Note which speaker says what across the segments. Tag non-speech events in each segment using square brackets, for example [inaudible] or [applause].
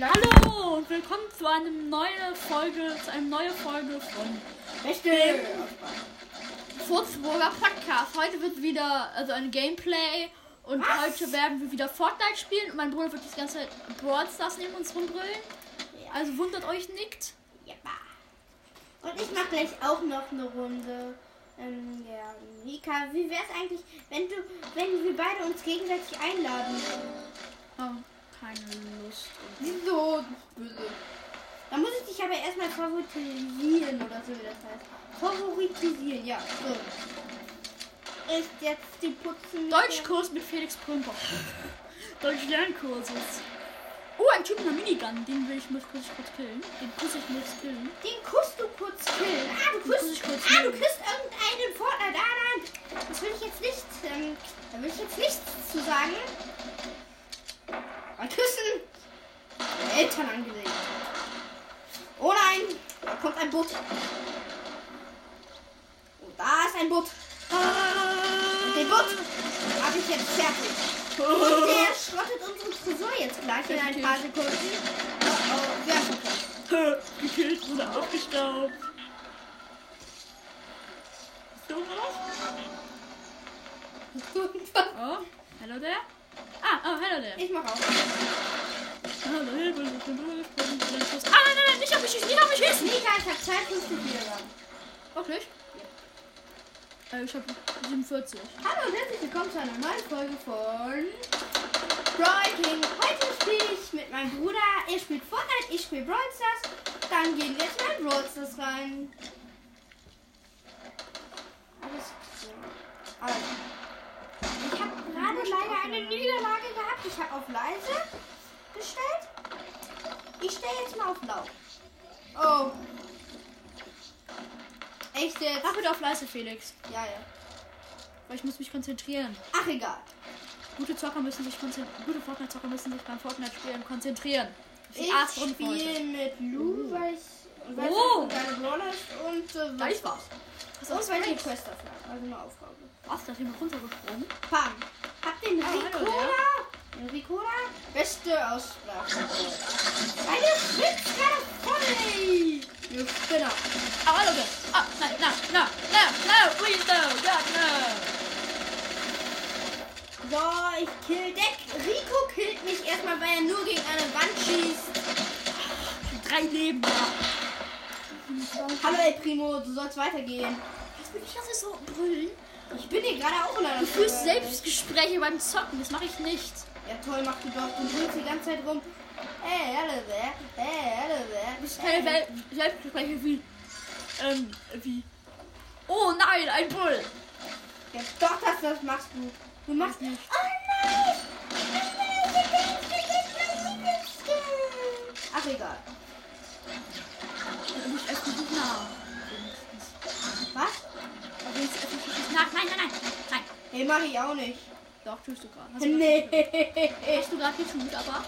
Speaker 1: Hallo und willkommen zu einer neuen Folge, zu einer neuen Folge von
Speaker 2: Beste.
Speaker 1: Furzburger Podcast. Heute wird wieder also ein Gameplay und
Speaker 2: Was?
Speaker 1: heute werden wir wieder Fortnite spielen und mein Bruder wird das ganze Zeit Brawl Stars neben uns rumbrüllen. Also wundert euch nicht.
Speaker 2: Ja. Und ich mache gleich auch noch eine Runde. Ähm, ja, Mika, wie wär's eigentlich, wenn du, wenn wir beide uns gegenseitig einladen?
Speaker 1: Oh, keine Lust.
Speaker 2: Wieso? Böse. Da muss ich dich aber erstmal favoritisieren oder so wie das heißt. Favoritisieren, ja. So. Ist jetzt die Putzen.
Speaker 1: Deutschkurs mit Felix Prümper. Deutsch-Lernkurses. Oh, ein Typ mit einer Minigun. Den will ich muss kurz, kurz killen. Den muss ich muss killen.
Speaker 2: Den kussst du kurz killen. Ah, du
Speaker 1: kuss
Speaker 2: küsst,
Speaker 1: ich kurz
Speaker 2: ah, du küsst irgendeinen Fortnite. Ah, nein. Das will ich jetzt nicht. Ähm, da will ich jetzt nichts zu sagen. Bei Küssen. Eltern angelegt. Oh nein. Da kommt ein Boot. Oh, da ist ein Boot. Und den Boot habe ich jetzt fertig. Und der schrottet unsere Tresor jetzt gleich in ein paar Sekunden. Oh, oh?
Speaker 1: Gekillt wurde abgestaubt. Bist du was? [laughs] Oh, hello there. Ah, oh, hello there.
Speaker 2: Ich mach auch.
Speaker 1: Hallo, Hilfe, ich bin durchgesprungen. Ah, nein, nein, nein, nicht auf mich schießen, nicht auf mich schießen.
Speaker 2: Mika, ich hab 52 Wiedergaben.
Speaker 1: Wirklich? Äh, ich hab 47.
Speaker 2: Hallo und herzlich willkommen zu einer neuen Folge von Brawl King. Heute spiele ich mit meinem Bruder. Er spielt Fortnite, ich spiele Brawl Stars. Dann gehen wir jetzt mal in Brawl Stars rein. Alles klar. Also. Ich habe gerade leider eine Niederlage gehabt. Ich habe auf leise gestellt. Ich stelle jetzt mal auf laut. Oh. Echt jetzt?
Speaker 1: Mach bitte auf leise, Felix.
Speaker 2: Ja, ja.
Speaker 1: Weil ich muss mich konzentrieren.
Speaker 2: Ach, egal.
Speaker 1: Gute Zocker müssen sich konzentrieren. Gute Fortnite-Zocker müssen sich beim Fortnite-Spielen konzentrieren.
Speaker 2: Ich
Speaker 1: heute.
Speaker 2: spiele mit Lou, weil ich weil
Speaker 1: Oh.
Speaker 2: deine Brawler ist und äh,
Speaker 1: Da ist was. Was
Speaker 2: und weil ich die Quest dafür. Also eine Aufgabe.
Speaker 1: Was? Da ist jemand runtergesprungen.
Speaker 2: Pam. Hab den
Speaker 1: Ah,
Speaker 2: Ricola. Ricola. Beste Aussprache. Eine Schwitzkarte voll. You Spinner.
Speaker 1: Ah, hallo there. Ah, nein, nein, nein, nein, nein, please no, God, no.
Speaker 2: So, ich kill Deck. Rico killt mich erstmal, weil er nur gegen eine Wand schießt.
Speaker 1: Drei Leben.
Speaker 2: Hallo, El Primo. Du sollst weitergehen.
Speaker 1: Jetzt bin ich das so brüllen.
Speaker 2: Ich bin hier gerade auch in einer
Speaker 1: Du führst. Selbstgespräche beim Zocken. Das mache ich nicht.
Speaker 2: Ja, toll, mach du doch. Du brüllst die ganze Zeit rum. Hey, hallo there. Hey, hallo there.
Speaker 1: Das ist keine Wel Selbstgespräche wie. Ähm, wie. Oh nein, ein Bull.
Speaker 2: Ja, doch, das, das machst du. Du machst
Speaker 1: nicht.
Speaker 2: Oh nein! Oh nein, Geist vergisst mein Lieblingsskin. Ach, egal.
Speaker 1: Du bist echt nicht nah.
Speaker 2: Was?
Speaker 1: Aber jetzt öffentlich nicht nach. Nein, nein, nein. Nein.
Speaker 2: Nee, mach ich auch nicht.
Speaker 1: Doch, tust du gerade.
Speaker 2: Nee.
Speaker 1: Hast du gerade getut, aber.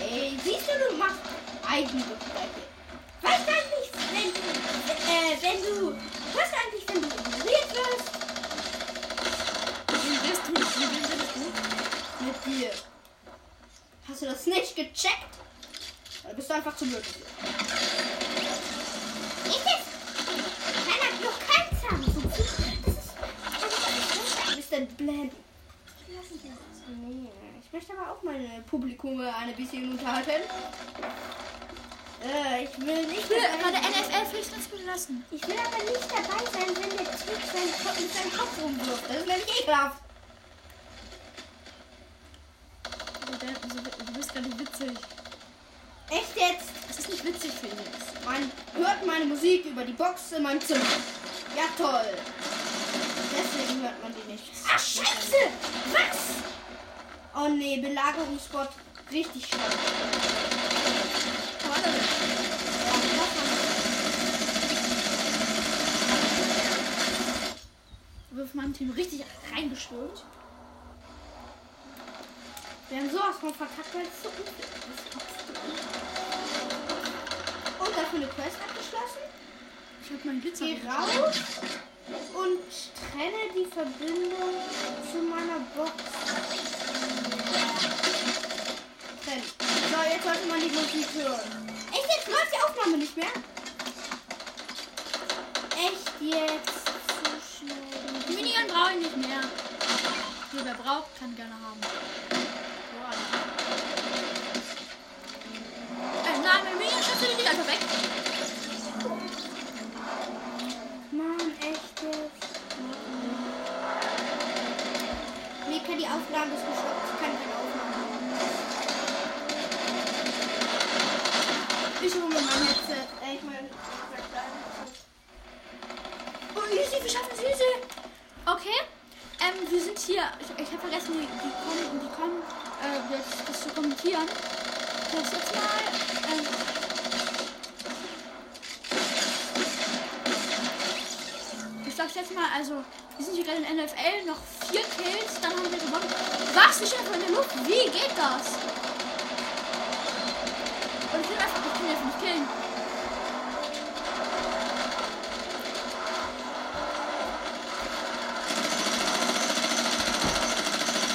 Speaker 2: Ey, siehst du, du machst Eigengespräche. Weißt du eigentlich, wenn, äh, wenn du, du eigentlich, wenn du ignoriert wirst?
Speaker 1: Wie bist du? Bist du?
Speaker 2: Mit dir. Hast du das nicht gecheckt? Oder bist du einfach zu blöd? Ich jetzt? Keiner, noch kein Samsung. Das ist, das ist Mr. Blend. Nee, ich möchte aber auch mein Publikum ein bisschen unterhalten. Äh, ich will nicht
Speaker 1: Ich will
Speaker 2: dabei
Speaker 1: gerade NFL Fitness belassen.
Speaker 2: Ich will aber nicht dabei sein, wenn der Typ seinen Kopf mit seinem Kopf rumwirft. Das ist nämlich ekelhaft.
Speaker 1: Du bist gerade witzig.
Speaker 2: Echt jetzt?
Speaker 1: Das ist nicht witzig, Felix.
Speaker 2: Man hört meine Musik über die Box in meinem Zimmer. Ja, toll. Deswegen hört man die nicht. Ach, scheiße! Was? Oh nee, Belagerungsspot. Richtig scheiße.
Speaker 1: Warte. Wir von meinem Team richtig reingestürmt.
Speaker 2: Wir haben sowas von verkackt, weil es so unfair ist. Und dafür eine Quest abgeschlossen.
Speaker 1: Ich hab meinen Glitzer.
Speaker 2: Geh raus und trenne die Verbindung zu meiner Box. So. jetzt sollte man die Musik hören. Echt, jetzt läuft die Aufnahme nicht mehr? Echt jetzt? Zu schnell.
Speaker 1: Minion brauche ich nicht mehr. Wer braucht, kann gerne haben. So, alle. Äh, nein, mein Minion schafft die einfach weg.
Speaker 2: Mann, echt jetzt? Mika, die Aufnahme ist gestoppt. Ich kann keine Aufnahme machen. Ich hole mir mein Headset. Äh, ich meine,
Speaker 1: Oh, easy, wir schaffen es easy. Okay. Ähm, wir sind hier. Ich, ich habe vergessen, die, die kommen, äh, jetzt, das zu kommentieren. Das jetzt mal. Ähm, ich sag's jetzt mal, also, wir sind hier gerade in NFL, noch vier Kills, dann haben wir gewonnen. Was? Ich einfach in der Luft? Wie geht das? Und ich will einfach, ich kann nicht killen.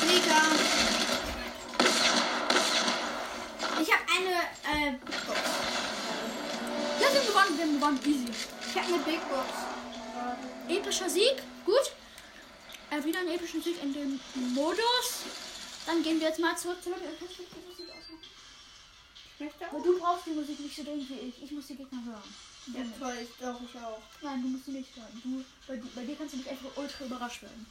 Speaker 2: Mika. Ich habe eine äh, Big Box.
Speaker 1: Ja, wir haben gewonnen, wir haben gewonnen, easy.
Speaker 2: Ich habe eine Big Box.
Speaker 1: Epischer Sieg, gut. Äh, wieder einen epischen Sieg in dem Modus. Dann gehen wir jetzt mal zurück zu Aber du brauchst die Musik nicht so dringend wie ich. Ich muss die Gegner hören.
Speaker 2: Ja, toll, ich doch, ich auch.
Speaker 1: Nein, du musst die nicht hören. Du, bei, bei dir kannst du nicht einfach ultra überrascht werden.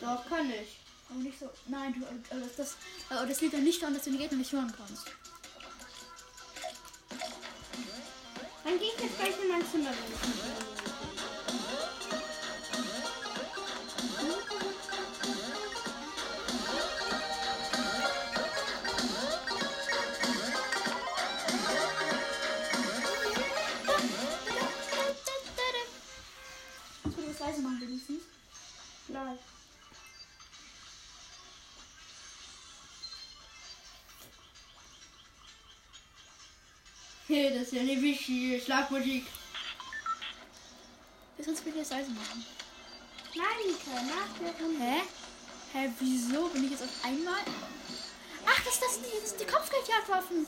Speaker 2: Doch, kann ich.
Speaker 1: Aber nicht so. Nein, du, äh, das, das, äh, das liegt dann nicht daran, dass du die Gegner nicht hören kannst.
Speaker 2: Dann gehe ich jetzt gleich in mein Zimmer. Hey, das ist ja eine wichtige Schlagmusik.
Speaker 1: Wir sonst will ich das leise machen.
Speaker 2: Nein, Mika, nach der Runde.
Speaker 1: Hä? Hä, wieso bin ich jetzt auf einmal? Ach, das, das, die, das ist die Kopfgeldjagdwaffen.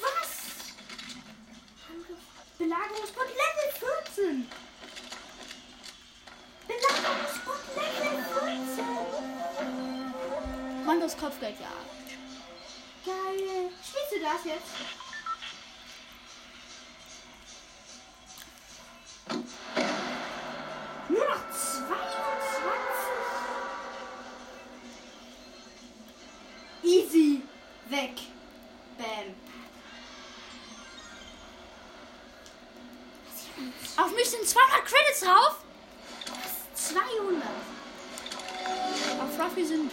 Speaker 2: Was? Belagerungspot Level 14.
Speaker 1: Mandos Kopfgeldjagd.
Speaker 2: Geil. Spielst du das jetzt? Nur noch 22. Easy. Weg. Bam.
Speaker 1: Auf mich sind 200 Credits drauf.
Speaker 2: 200.
Speaker 1: Auf Fluffy sind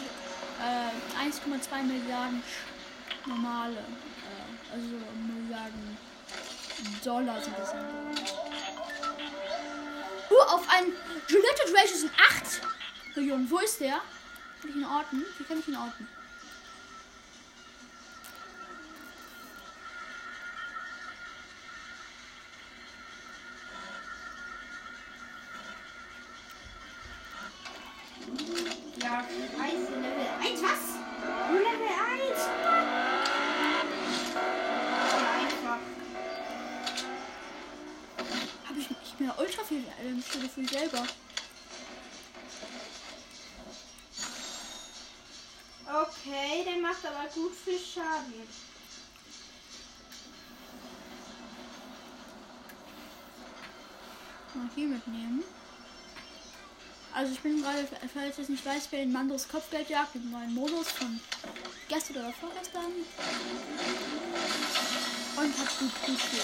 Speaker 1: 1,2 Milliarden normale, äh, also Milliarden Dollar sind das. Uh, auf ein Gillette Rage sind 8 Millionen. Wo ist der? Kann ich ihn orten? Wie kann ich ihn orten?
Speaker 2: Aber gut viel Schaden.
Speaker 1: Mal hier mitnehmen. Also ich bin gerade, falls ihr es nicht weiß, bei den Mandos Kopfgeldjagd im neuen Modus von gestern oder vorgestern. Und hat gut, gut viel.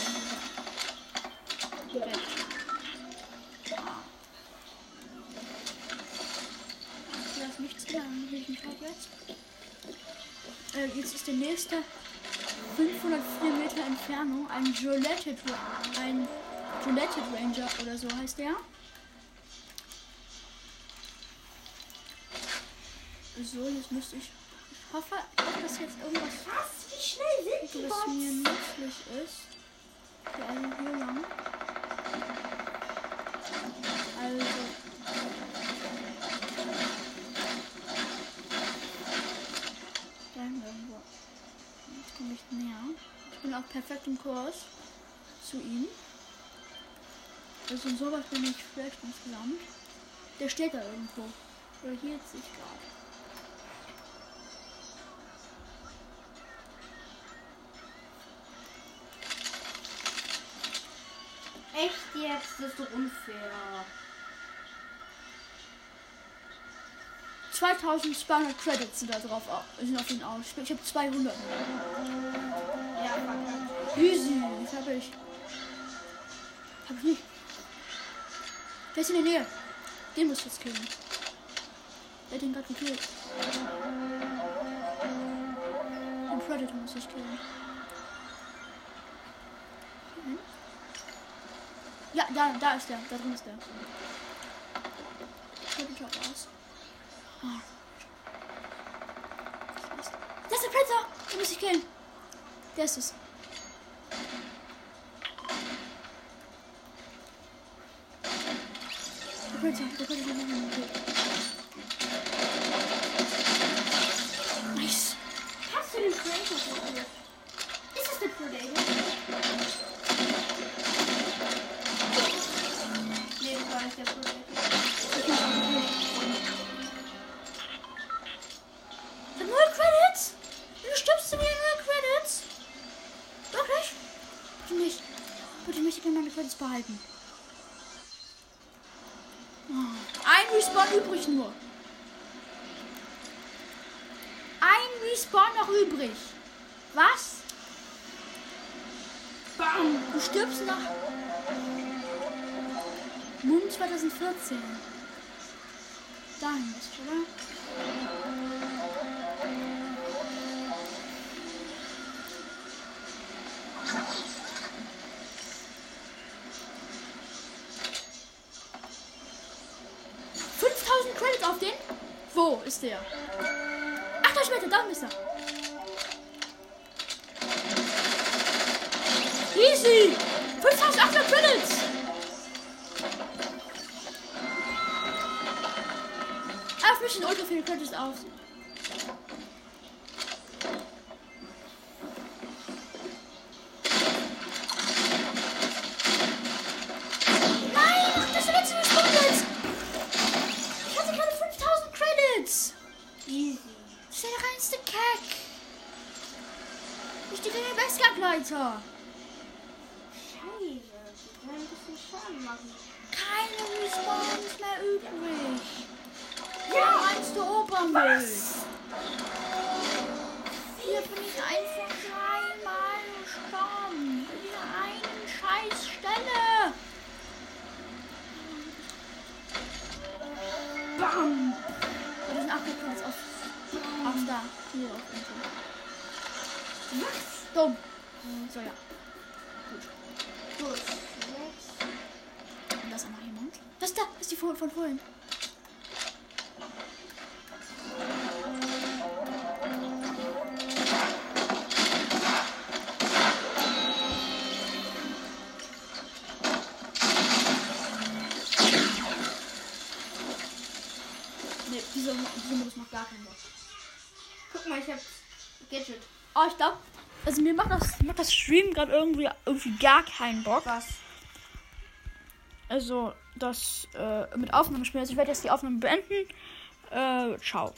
Speaker 1: Direkt. Da ist nichts will ich nicht jetzt. Äh, jetzt ist der nächste 504 Meter Entfernung ein Gillette, ein Gillette Ranger oder so heißt der. So, jetzt müsste ich. Ich hoffe, dass jetzt irgendwas
Speaker 2: Was? Wie schnell sind die
Speaker 1: was mir nützlich ist. Ja, also hier lang. Also. Bin auch perfekt im Kurs zu ihm. Also sowas bin ich schlecht insgesamt. Der steht da irgendwo. Oder hier jetzt sich gerade.
Speaker 2: Echt jetzt? Das ist doch unfair.
Speaker 1: 2200 Credits sind da drauf, au- sind auf ihn aus. Ich habe 200.
Speaker 2: Ja.
Speaker 1: Easy, das habe ich. Hab ich nicht. Wer ist in der Nähe? Den muss ich jetzt killen. Der hat den gerade gekillt. Den Predator muss ich killen. Mhm. Ja, da, da ist der. Da drin ist der. Predator raus. Ah. Das ist der Predator! Den muss ich killen. Der ist es. Der Predator, der Predator, der Predator. Nice. Behalten. Oh. Ein Respawn übrig nur. Ein Respawn noch übrig. Was? Bam. Du stirbst nach. Moon 2014. Dahin ist, oder? Ist der? 8000 Meter, da ist er. Easy! 5800 Credits! Auf mich sind ultra viele Credits auf. Bestgableiter.
Speaker 2: Scheiße. Ich will ein bisschen Schaden machen.
Speaker 1: Keine Respawns mehr übrig. Ja, eins der Opernbild. Hier bin ich einfach dreimal gestorben. In dieser einen Scheißstelle. Bam. Und das acht Credits auf, auf da. Hier auf. Was? Dumm. So, ja.
Speaker 2: Gut.
Speaker 1: Und da ist noch jemand. Was ist da? Das ist die von, von vorhin. Diese Modus macht gar keinen Bock.
Speaker 2: Guck mal, ich hab Gadget.
Speaker 1: Oh, ich glaube, also mir macht das, macht das Stream gerade irgendwie, irgendwie gar keinen Bock.
Speaker 2: Was?
Speaker 1: Also, das äh, mit Aufnahme spielen. Also, ich werde jetzt die Aufnahme beenden. Äh, ciao.